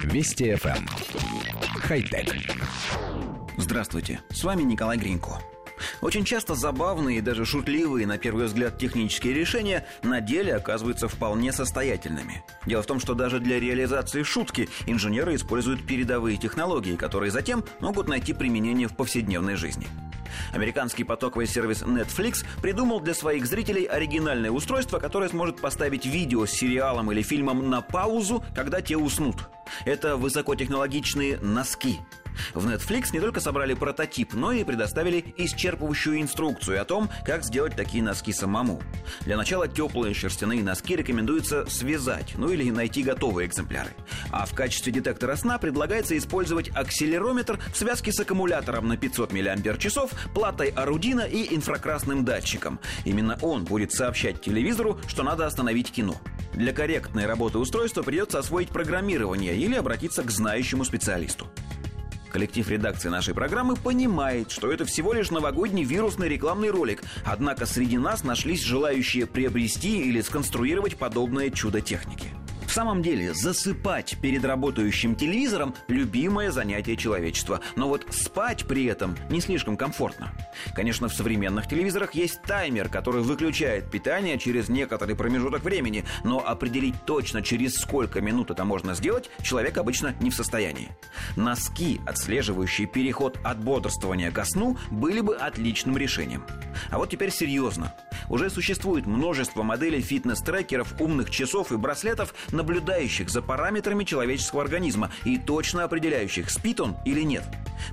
Вести FM. Эм. Хай-тек. Здравствуйте, с вами Николай Гринько. Очень часто забавные и даже шутливые, на первый взгляд, технические решения на деле оказываются вполне состоятельными. Дело в том, что даже для реализации шутки инженеры используют передовые технологии, которые затем могут найти применение в повседневной жизни. Американский потоковый сервис Netflix придумал для своих зрителей оригинальное устройство, которое сможет поставить видео с сериалом или фильмом на паузу, когда те уснут. Это высокотехнологичные носки – в Netflix не только собрали прототип, но и предоставили исчерпывающую инструкцию о том, как сделать такие носки самому. Для начала теплые шерстяные носки рекомендуется связать, ну или найти готовые экземпляры. А в качестве детектора сна предлагается использовать акселерометр в связке с аккумулятором на 500 мАч, платой Арудина и инфракрасным датчиком. Именно он будет сообщать телевизору, что надо остановить кино. Для корректной работы устройства придется освоить программирование или обратиться к знающему специалисту. Коллектив редакции нашей программы понимает, что это всего лишь новогодний вирусный рекламный ролик, однако среди нас нашлись желающие приобрести или сконструировать подобное чудо техники. В самом деле, засыпать перед работающим телевизором – любимое занятие человечества. Но вот спать при этом не слишком комфортно. Конечно, в современных телевизорах есть таймер, который выключает питание через некоторый промежуток времени, но определить точно, через сколько минут это можно сделать, человек обычно не в состоянии. Носки, отслеживающие переход от бодрствования ко сну, были бы отличным решением. А вот теперь серьезно. Уже существует множество моделей фитнес-трекеров, умных часов и браслетов, наблюдающих за параметрами человеческого организма и точно определяющих, спит он или нет.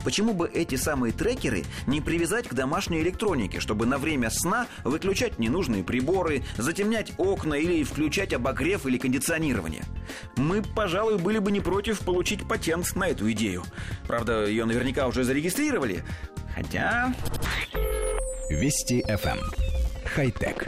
Почему бы эти самые трекеры не привязать к домашней электронике, чтобы на время сна выключать ненужные приборы, затемнять окна или включать обогрев или кондиционирование? Мы, пожалуй, были бы не против получить патент на эту идею. Правда, ее наверняка уже зарегистрировали. Хотя... Вести FM хай-тек.